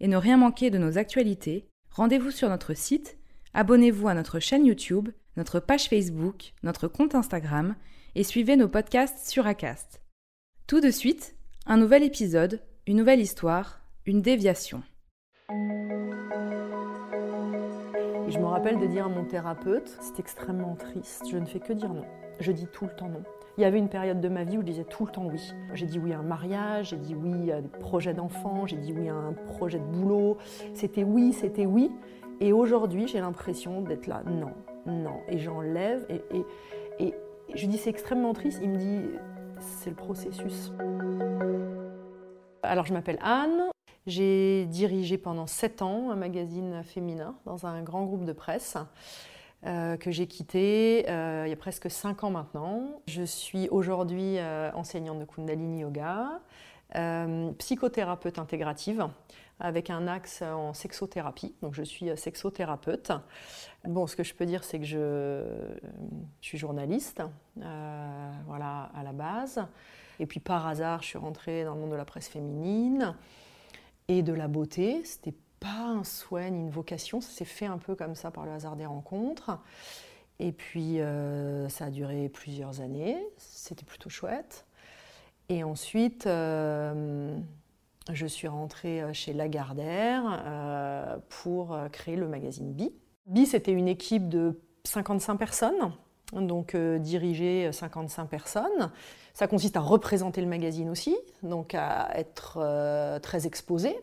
et ne rien manquer de nos actualités, rendez-vous sur notre site, abonnez-vous à notre chaîne YouTube, notre page Facebook, notre compte Instagram et suivez nos podcasts sur Acast. Tout de suite, un nouvel épisode, une nouvelle histoire, une déviation. je me rappelle de dire à mon thérapeute, c'est extrêmement triste, je ne fais que dire non. Je dis tout le temps non. Il y avait une période de ma vie où je disais tout le temps oui. J'ai dit oui à un mariage, j'ai dit oui à des projets d'enfants, j'ai dit oui à un projet de boulot. C'était oui, c'était oui. Et aujourd'hui, j'ai l'impression d'être là, non, non. Et j'enlève. Et, je dis c'est extrêmement triste. Il me dit c'est le processus. Alors je m'appelle Anne. J'ai dirigé pendant sept ans un magazine féminin dans un grand groupe de presse. Euh, que j'ai quitté euh, il y a presque 5 ans maintenant. Je suis aujourd'hui euh, enseignante de Kundalini Yoga, psychothérapeute intégrative avec un axe en sexothérapie. Donc je suis sexothérapeute. Bon, ce que je peux dire, c'est que je, je, suis journaliste, voilà, à la base. Et puis par hasard, je suis rentrée dans le monde de la presse féminine et de la beauté. C'était pas un souhait ni une vocation, ça s'est fait un peu comme ça par le hasard des rencontres. Et puis euh, ça a duré plusieurs années, c'était plutôt chouette. Et ensuite, euh, je suis rentrée euh, chez Lagardère pour créer le magazine Bi. Bi, c'était une équipe de 55 personnes, donc diriger 55 personnes. Ça consiste à représenter le magazine aussi, donc à être très exposé,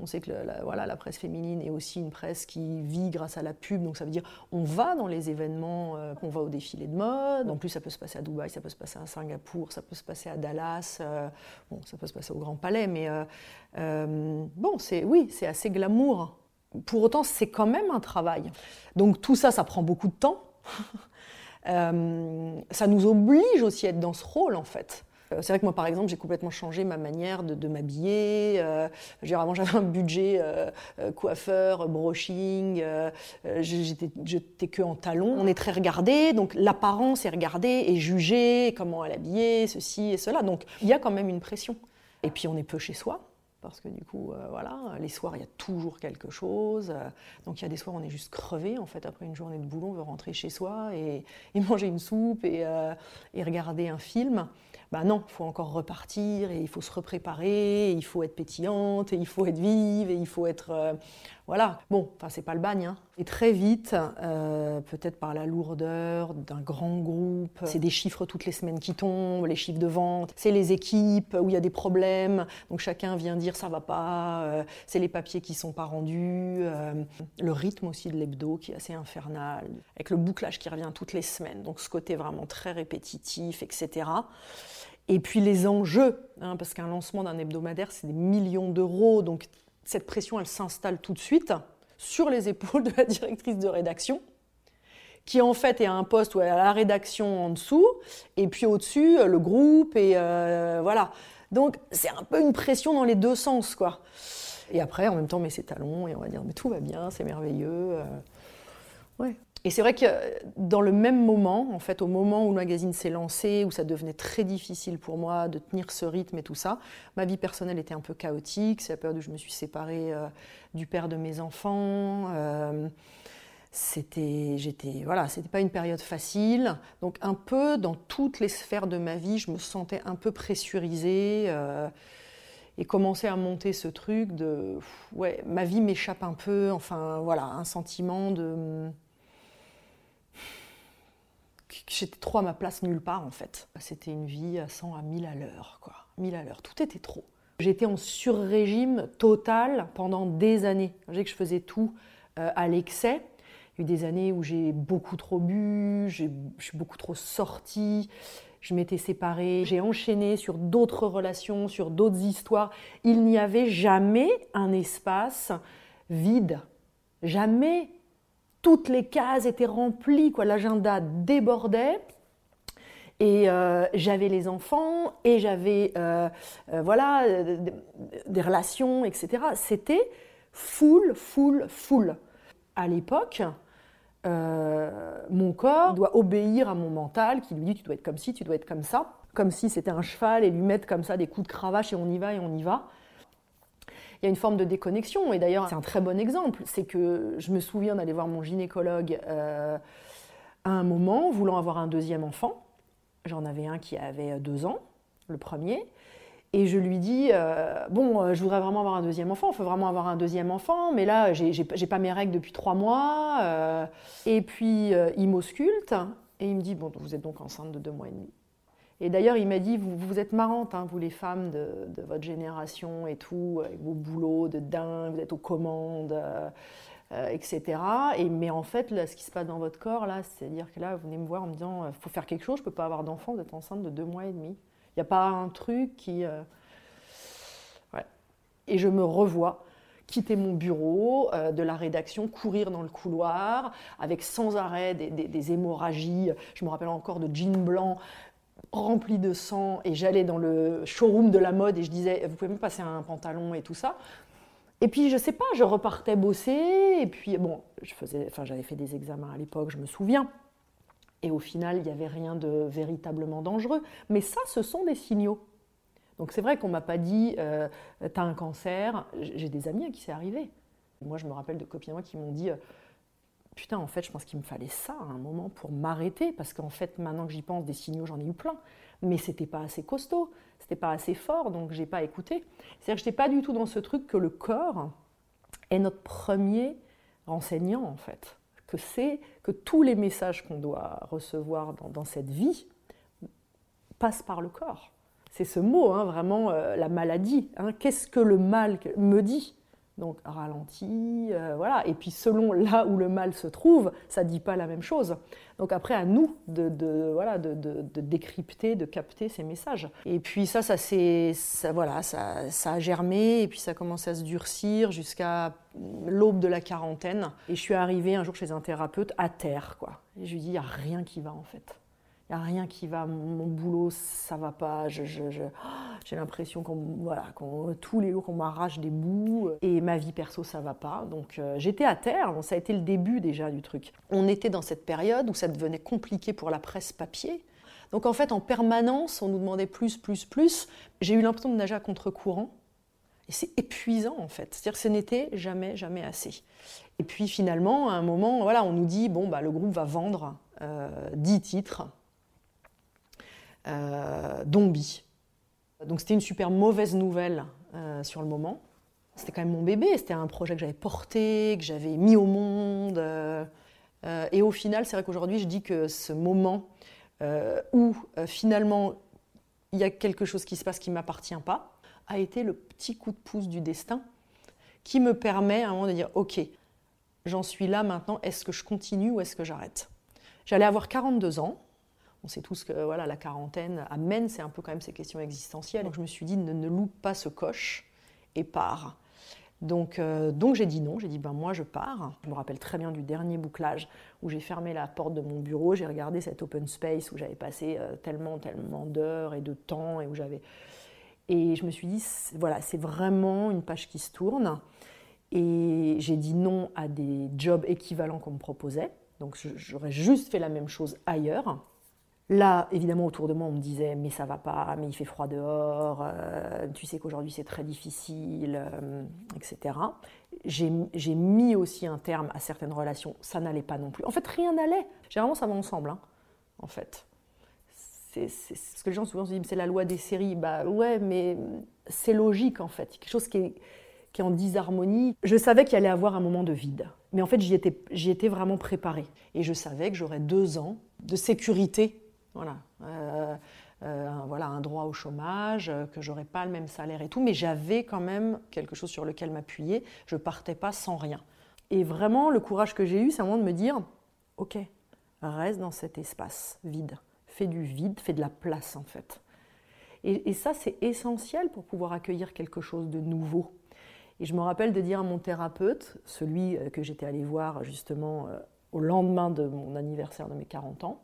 on sait que la, voilà, la presse féminine est aussi une presse qui vit grâce à la pub, donc ça veut dire on va dans les événements, euh, on va au défilé de mode. En plus, ça peut se passer à Dubaï, ça peut se passer à Singapour, ça peut se passer à Dallas, euh, bon, ça peut se passer au Grand Palais, mais euh, bon, c'est oui, c'est assez glamour. Pour autant, c'est quand même un travail. Donc tout ça, ça prend beaucoup de temps. ça nous oblige aussi à être dans ce rôle, en fait. Euh, c'est vrai que moi, par exemple, j'ai complètement changé ma manière de, m'habiller. Euh, avant, j'avais un budget euh, coiffeur, brushing. j'étais que en talons. On est très regardé, donc l'apparence est regardée et jugée, comment elle habillée, ceci et cela. Donc il y a quand même une pression. Et puis on est peu chez soi parce que du coup, voilà, les soirs, il y a toujours quelque chose. donc il y a des soirs, on est juste crevé, en fait, après une journée de boulot, on veut rentrer chez soi et, manger une soupe et, regarder un film bah non, il faut encore repartir et il faut se repréparer, il faut être pétillante, et il faut être vive, et il faut être... Euh, voilà, bon, enfin c'est pas le bagne. Hein. Et très vite, euh, peut-être par la lourdeur d'un grand groupe, c'est des chiffres toutes les semaines qui tombent, les chiffres de vente, c'est les équipes où il y a des problèmes, donc chacun vient dire ça va pas, euh, c'est les papiers qui sont pas rendus, le rythme aussi de l'hebdo qui est assez infernal, avec le bouclage qui revient toutes les semaines, donc ce côté vraiment très répétitif, etc. Et puis les enjeux, hein, parce qu'un lancement d'un hebdomadaire, c'est des millions d'euros, donc cette pression, elle s'installe tout de suite sur les épaules de la directrice de rédaction, qui en fait est à un poste où elle a la rédaction en dessous, et puis au-dessus, le groupe, et euh, voilà. Donc c'est un peu une pression dans les deux sens, quoi. Et après, en même temps, on met ses talons et on va dire, mais tout va bien, c'est merveilleux. Euh. ouais. Et c'est vrai que dans le même moment, en fait, au moment où le magazine s'est lancé, où ça devenait très difficile pour moi de tenir ce rythme et tout ça, ma vie personnelle était un peu chaotique. C'est la période où je me suis séparée euh, du père de mes enfants. Euh, c'était, j'étais, voilà, c'était pas une période facile. Donc un peu dans toutes les sphères de ma vie, je me sentais un peu pressurisée. Euh, et commencer à monter ce truc de, ouais, ma vie m'échappe un peu. Enfin, voilà, un sentiment de j'étais trop à ma place nulle part en fait. C'était une vie à 100 à 1000 à l'heure, quoi. 1000 à l'heure, tout était trop. J'étais en sur-régime total pendant des années. Je que je faisais tout euh, à l'excès. Il y a eu des années où j'ai beaucoup trop bu, je suis beaucoup trop sortie, je m'étais séparée, j'ai enchaîné sur d'autres relations, sur d'autres histoires. Il n'y avait jamais un espace vide. Jamais toutes les cases étaient remplies, quoi. L'agenda débordait. Et euh, j'avais les enfants et j'avais euh, euh, voilà des relations, etc. C'était full, full, full. À l'époque, mon corps doit obéir à mon mental qui lui dit tu dois être comme ci, tu dois être comme ça, comme si c'était un cheval et lui mettre comme ça des coups de cravache et on y va et on y va il y a une forme de déconnexion. Et d'ailleurs, c'est un très bon exemple. C'est que je me souviens d'aller voir mon gynécologue à un moment, voulant avoir un deuxième enfant. J'en avais un qui avait deux ans, le premier. Et je lui dis euh, Bon, euh, je voudrais vraiment avoir un deuxième enfant, il faut vraiment avoir un deuxième enfant, mais là, j'ai pas mes règles depuis trois mois. Euh. et puis, il m'ausculte et il me dit Bon, vous êtes donc enceinte de deux mois et demi. Et d'ailleurs, il m'a dit vous, vous, êtes marrante, hein, vous les femmes de, votre génération et tout, avec vos boulots de dingue, vous êtes aux commandes. Euh, etc. Et, mais en fait, ce qui se passe dans votre corps, là, c'est-à-dire que là, vous venez me voir en me disant, il euh, faut faire quelque chose, je ne peux pas avoir d'enfant, vous êtes enceinte de deux mois et demi. Il n'y a pas un truc qui... Euh. Et je me revois quitter mon bureau de la rédaction, courir dans le couloir, avec sans arrêt des, des, hémorragies. Je me rappelle encore de jeans blancs remplis de sang, et j'allais dans le showroom de la mode et je disais, vous pouvez me passer un pantalon et tout ça. Et puis, je sais pas, je repartais bosser, et puis, bon, je faisais, enfin, j'avais fait des examens à l'époque, je me souviens. Et au final, il n'y avait rien de véritablement dangereux. Mais ça, ce sont des signaux. Donc c'est vrai qu'on m'a pas dit, euh, tu as un cancer. J'ai des amis à qui c'est arrivé. Moi, je me rappelle de copines qui m'ont dit, euh, putain, en fait, je pense qu'il me fallait ça à un moment pour m'arrêter, parce qu'en fait, maintenant que j'y pense, des signaux, j'en ai eu plein. Mais c'était pas assez costaud c'était pas assez fort, donc j'ai pas écouté. C'est-à-dire que j'étais pas du tout dans ce truc que le corps est notre premier renseignant en fait, que c'est que tous les messages qu'on doit recevoir dans, cette vie passent par le corps. C'est ce mot, hein, vraiment, euh, la maladie. Hein. Qu'est-ce que le mal me dit? Donc ralenti, euh, voilà. Et puis selon là où le mal se trouve, ça ne dit pas la même chose. Donc après, à nous de, voilà, de, décrypter, de capter ces messages. Et puis ça, ça, ça, voilà, ça, ça, a germé, et puis ça a commencé à se durcir jusqu'à l'aube de la quarantaine. Et je suis arrivée un jour chez un thérapeute à terre, quoi. Et je lui dis, il n'y a rien qui va en fait n'y a rien qui va, mon boulot, ça va pas, j'ai l'impression qu'on, voilà, tous les jours qu'on m'arrache des bouts, et ma vie perso, ça va pas. Donc euh, j'étais à terre, ça a été le début déjà du truc. On était dans cette période où ça devenait compliqué pour la presse papier. Donc en fait, en permanence, on nous demandait plus, plus, plus. J'ai eu l'impression de nager à contre-courant. Et c'est épuisant en fait. C'est-à-dire que ce n'était jamais, jamais assez. Et puis finalement, à un moment, voilà, on nous dit, bon, bah, le groupe va vendre euh, 10 titres euh, Dombi. Donc c'était une super mauvaise nouvelle euh, sur le moment. C'était quand même mon bébé, c'était un projet que j'avais porté, que j'avais mis au monde. Euh, et au final, c'est vrai qu'aujourd'hui, je dis que ce moment où finalement il y a quelque chose qui se passe qui ne m'appartient pas, a été le petit coup de pouce du destin qui me permet à un moment de dire, OK, j'en suis là maintenant, est-ce que je continue ou est-ce que j'arrête? J'allais avoir 42 ans, on sait tous que voilà, la quarantaine amène, c'est un peu quand même ces questions existentielles. Donc je me suis dit, ne, loupe pas ce coche et pars. Donc, euh, donc j'ai dit non, j'ai dit ben moi je pars. Je me rappelle très bien du dernier bouclage où j'ai fermé la porte de mon bureau, j'ai regardé cet open space où j'avais passé euh, tellement, tellement d'heures et de temps et où j'avais... Et je me suis dit, voilà, c'est vraiment une page qui se tourne. Et j'ai dit non à des jobs équivalents qu'on me proposait. Donc j'aurais juste fait la même chose ailleurs. Là, évidemment, autour de moi, on me disait mais ça va pas, mais il fait froid dehors, euh, tu sais qu'aujourd'hui c'est très difficile, euh, etc. J'ai mis aussi un terme à certaines relations, ça n'allait pas non plus. En fait, rien n'allait. Généralement, ça va ensemble, hein, en fait. C'est ce que les gens souvent se disent, c'est la loi des séries. Bah ouais, mais c'est logique en fait. Quelque chose qui est, en disharmonie. Je savais qu'il allait avoir un moment de vide. Mais en fait, j'y étais, étais vraiment préparée. Et je savais que j'aurais deux ans de sécurité. Voilà. Euh, voilà, un droit au chômage, euh, que j'aurais pas le même salaire et tout, mais j'avais quand même quelque chose sur lequel m'appuyer. Je partais pas sans rien. Et vraiment, le courage que j'ai eu, c'est un moment de me dire, ok, reste dans cet espace vide, fais du vide, fais de la place en fait. Et, ça, c'est essentiel pour pouvoir accueillir quelque chose de nouveau. Et je me rappelle de dire à mon thérapeute, celui euh, que j'étais allé voir justement au lendemain de mon anniversaire de mes 40 ans,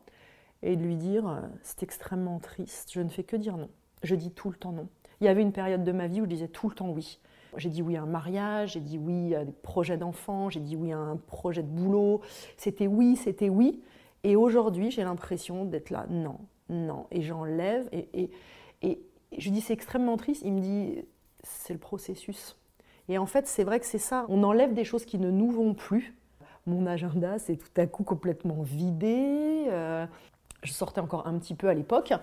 et de lui dire euh, c'est extrêmement triste, je ne fais que dire non. Je dis tout le temps non. Il y avait une période de ma vie où je disais tout le temps oui. J'ai dit oui à un mariage, j'ai dit oui à des projets d'enfants, j'ai dit oui à un projet de boulot. C'était oui, c'était oui. Et aujourd'hui, j'ai l'impression d'être là, non, non. Et j'enlève. Et, et, et, je dis c'est extrêmement triste. Il me dit c'est le processus. Et en fait, c'est vrai que c'est ça. On enlève des choses qui ne nous vont plus. Mon agenda s'est tout à coup complètement vidé. Euh, je sortais encore un petit peu à l'époque.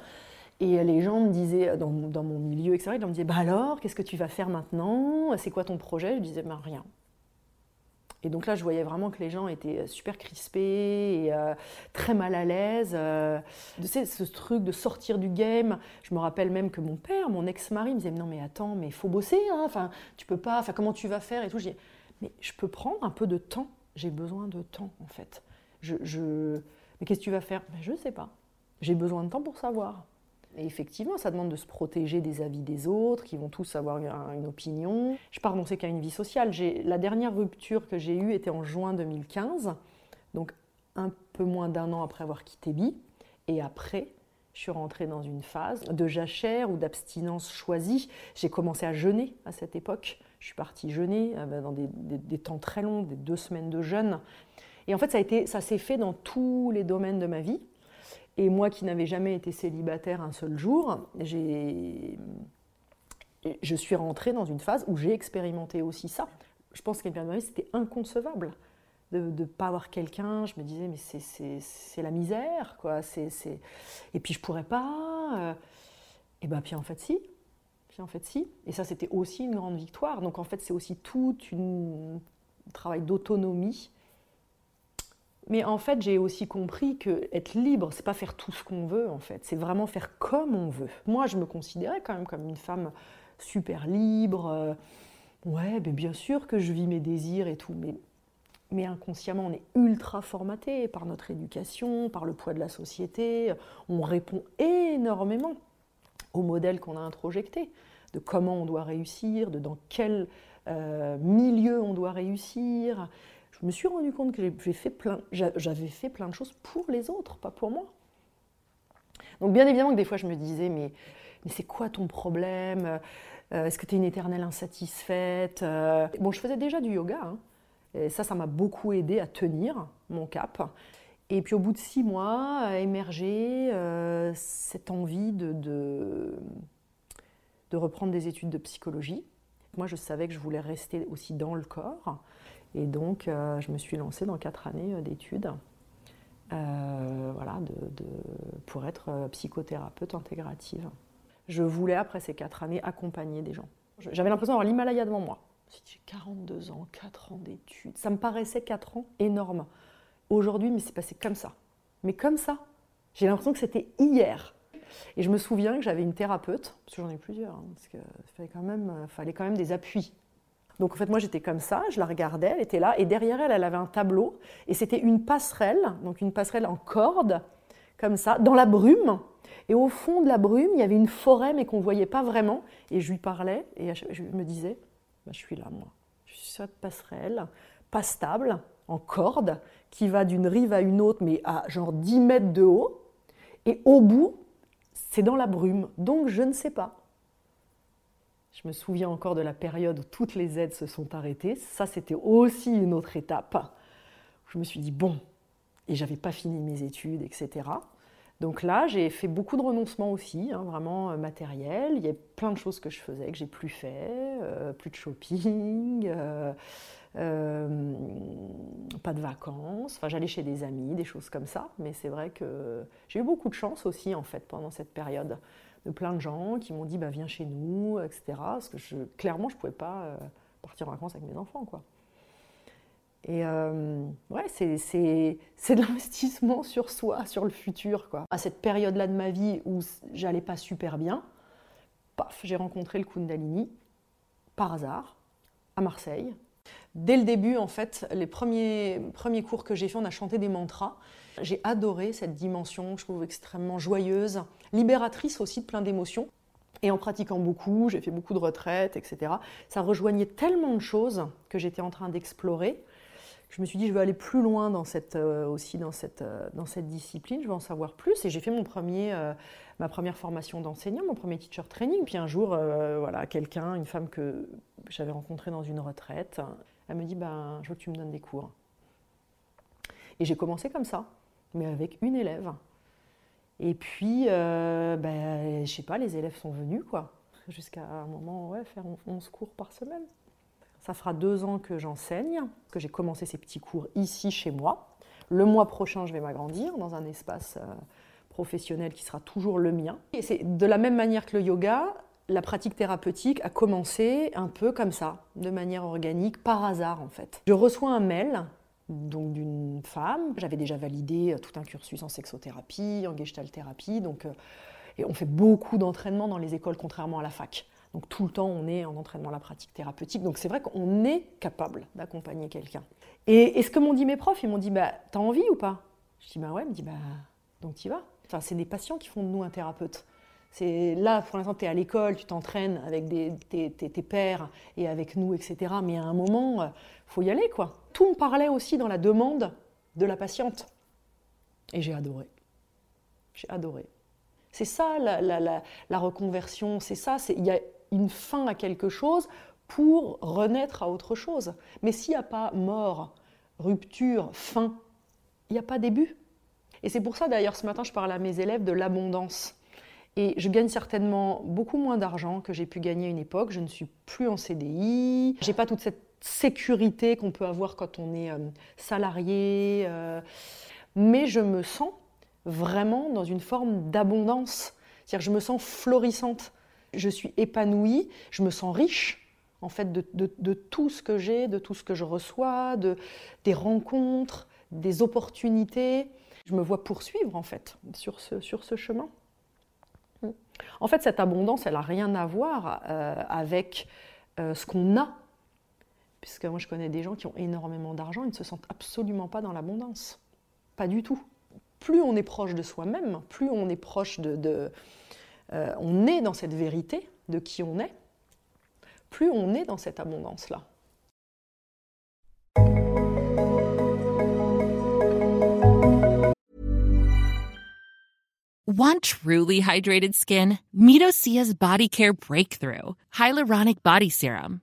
Et les gens me disaient, dans, mon milieu, etc., ils me disaient, bah alors, qu'est-ce que tu vas faire maintenant? C'est quoi ton projet? Je disais, bah rien. Et donc là, je voyais vraiment que les gens étaient super crispés et euh, très mal à l'aise. Euh, tu sais, ce truc de sortir du game. Je me rappelle même que mon père, mon ex-mari, me disait Non, mais attends, mais il faut bosser. Hein. Enfin, tu peux pas. Enfin, comment tu vas faire et tout. Je dis Mais je peux prendre un peu de temps. J'ai besoin de temps, en fait. je mais qu'est-ce que tu vas faire? Ben, Je ne sais pas. J'ai besoin de temps pour savoir. Et effectivement, ça demande de se protéger des avis des autres, qui vont tous avoir une opinion. Je pars dans ces cas une vie sociale. La dernière rupture que j'ai eue était en juin 2015, donc un peu moins d'un an après avoir quitté Bi. Et après, je suis rentrée dans une phase de jachère ou d'abstinence choisie. J'ai commencé à jeûner à cette époque. Je suis partie jeûner euh, dans des, des temps très longs, des deux semaines de jeûne. Et en fait, ça, s'est fait dans tous les domaines de ma vie. Et moi qui n'avais jamais été célibataire un seul jour, je suis rentrée dans une phase où j'ai expérimenté aussi ça. Je pense qu'à une période de c'était inconcevable de ne pas avoir quelqu'un. Je me disais, mais c'est, la misère, quoi. Et puis je pourrais pas. Euh. Et bien, puis en fait, si. Puis en fait, si. Et ça, c'était aussi une grande victoire. Donc en fait, c'est aussi tout un travail d'autonomie mais en fait, j'ai aussi compris que être libre, c'est pas faire tout ce qu'on veut, en fait. C'est vraiment faire comme on veut. Moi, je me considérais quand même comme une femme super libre. Euh, ouais, mais bien sûr que je vis mes désirs et tout, mais, mais inconsciemment, on est ultra formaté par notre éducation, par le poids de la société. On répond énormément au modèle qu'on a introjecté, de comment on doit réussir, de dans quel euh, milieu on doit réussir je me suis rendu compte que j'avais fait, plein, de choses pour les autres, pas pour moi. Donc bien évidemment que des fois je me disais, mais, c'est quoi ton problème? Euh, Est-ce que tu es une éternelle insatisfaite? Euh, Bon, je faisais déjà du yoga, hein. et ça, ça m'a beaucoup aidé à tenir mon cap. Et puis au bout de six mois, a émergé euh, cette envie de reprendre des études de psychologie. Moi, je savais que je voulais rester aussi dans le corps. Et donc, euh, je me suis lancée dans quatre années euh, d'études euh, voilà, pour être psychothérapeute intégrative. Je voulais, après ces quatre années, accompagner des gens. J'avais l'impression d'avoir l'Himalaya devant moi. J'ai 42 ans, 4 ans d'études. Ça me paraissait 4 ans énorme. Aujourd'hui, mais c'est passé comme ça. Mais comme ça. J'ai l'impression que c'était hier. Et je me souviens que j'avais une thérapeute, parce que j'en ai plusieurs, hein, parce qu'il fallait quand même des appuis donc en fait, moi j'étais comme ça, je la regardais, elle était là, et derrière elle, elle avait un tableau, et c'était une passerelle, donc une passerelle en corde, comme ça, dans la brume. Et au fond de la brume, il y avait une forêt, mais qu'on ne voyait pas vraiment. Et je lui parlais, et je me disais, bah, je suis là, moi. Je suis cette passerelle, pas stable, en corde, qui va d'une rive à une autre, mais à genre 10 mètres de haut. Et au bout, c'est dans la brume. Donc je ne sais pas. Je me souviens encore de la période où toutes les aides se sont arrêtées. Ça, c'était aussi une autre étape. Je me suis dit, bon, et j'avais pas fini mes études, etc. Donc là, j'ai fait beaucoup de renoncements aussi, hein, vraiment euh, matériel. Il y a plein de choses que je faisais que j'ai plus fait, euh, plus de shopping, euh, pas de vacances. Enfin, j'allais chez des amis, des choses comme ça. Mais c'est vrai que j'ai eu beaucoup de chance aussi en fait pendant cette période de plein de gens qui m'ont dit bah, viens chez nous, etc. Parce que je, clairement, je ne pouvais pas euh, partir en vacances avec mes enfants. Quoi. Et euh, ouais, c'est de l'investissement sur soi, sur le futur. Quoi. À cette période-là de ma vie où j'allais pas super bien, paf, j'ai rencontré le Kundalini par hasard à Marseille. Dès le début, en fait, les premiers, premiers cours que j'ai fait, on a chanté des mantras. J'ai adoré cette dimension, je trouve extrêmement joyeuse, libératrice aussi de plein d'émotions. Et en pratiquant beaucoup, j'ai fait beaucoup de retraites, etc. Ça rejoignait tellement de choses que j'étais en train d'explorer. Je me suis dit, je veux aller plus loin dans cette, euh, aussi euh, dans cette discipline, je veux en savoir plus. Et j'ai fait mon premier, euh, ma première formation d'enseignant, mon premier teacher training. Puis un jour, voilà, quelqu'un, une femme que j'avais rencontrée dans une retraite, elle me dit, ben, je veux que tu me donnes des cours. Et j'ai commencé comme ça, mais avec une élève. Et puis, ben, je sais pas, les élèves sont venus, quoi. Jusqu'à un moment, ouais, faire 11 cours par semaine. Ça fera deux ans que j'enseigne, que j'ai commencé ces petits cours ici, chez moi. Le mois prochain, je vais m'agrandir dans un espace euh, professionnel qui sera toujours le mien. Et c'est de la même manière que le yoga, la pratique thérapeutique a commencé un peu comme ça, de manière organique, par hasard en fait. Je reçois un mail donc d'une femme. J'avais déjà validé euh, tout un cursus en sexothérapie, en gestalt thérapie, donc euh, et on fait beaucoup d'entraînement dans les écoles, contrairement à la fac. Donc tout le temps, on est en entraînement à la pratique thérapeutique. Donc c'est vrai qu'on est capable d'accompagner quelqu'un. Et, ce que m'ont dit mes profs, ils m'ont dit bah, T'as envie ou pas? Je dis Bah ouais, ils me dit Bah donc tu vas. Enfin, c'est des patients qui font de nous un thérapeute. C'est là, pour l'instant, tu es à l'école, tu t'entraînes avec tes, tes, pères et avec nous, etc. Mais à un moment, euh, faut y aller, quoi. Tout me parlait aussi dans la demande de la patiente. Et j'ai adoré. J'ai adoré. C'est ça la, la, la, reconversion, c'est ça. Il y a une fin à quelque chose pour renaître à autre chose. Mais s'il n'y a pas mort, rupture, fin, il n'y a pas début. Et c'est pour ça d'ailleurs ce matin je parlais à mes élèves de l'abondance. Et je gagne certainement beaucoup moins d'argent que j'ai pu gagner à une époque. Je ne suis plus en CDI. J'ai pas toute cette sécurité qu'on peut avoir quand on est euh, salarié. Euh, mais je me sens vraiment dans une forme d'abondance. C'est-à-dire je me sens florissante. Je suis épanouie. Je me sens riche en fait de, tout ce que j'ai, de tout ce que je reçois, de, des rencontres, des opportunités. Je me vois poursuivre en fait sur ce, sur ce chemin. En fait, cette abondance, elle n'a rien à voir euh, avec euh, ce qu'on a. Puisque moi, je connais des gens qui ont énormément d'argent, ils ne se sentent absolument pas dans l'abondance. Pas du tout. Plus on est proche de soi-même, plus on est proche de... Euh, on est dans cette vérité de qui on est, plus on est dans cette abondance-là. Want truly hydrated skin? Medocia's Body Care Breakthrough Hyaluronic Body Serum.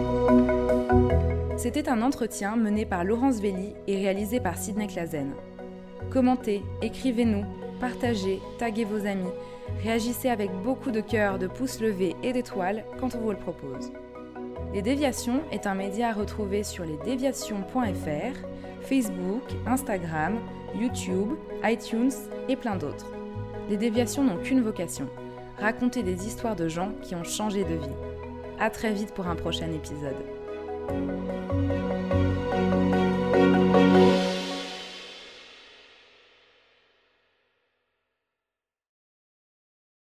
C'était un entretien mené par Laurence Velli et réalisé par Sidney Clazen. Commentez, écrivez-nous, partagez, taguez vos amis, réagissez avec beaucoup de cœur, de pouces levés et d'étoiles quand on vous le propose. Les Déviations est un média à retrouver sur lesdéviations.fr, Facebook, Instagram, YouTube, iTunes et plein d'autres. Les Déviations n'ont qu'une vocation, raconter des histoires de gens qui ont changé de vie. A très vite pour un prochain épisode. Thank you.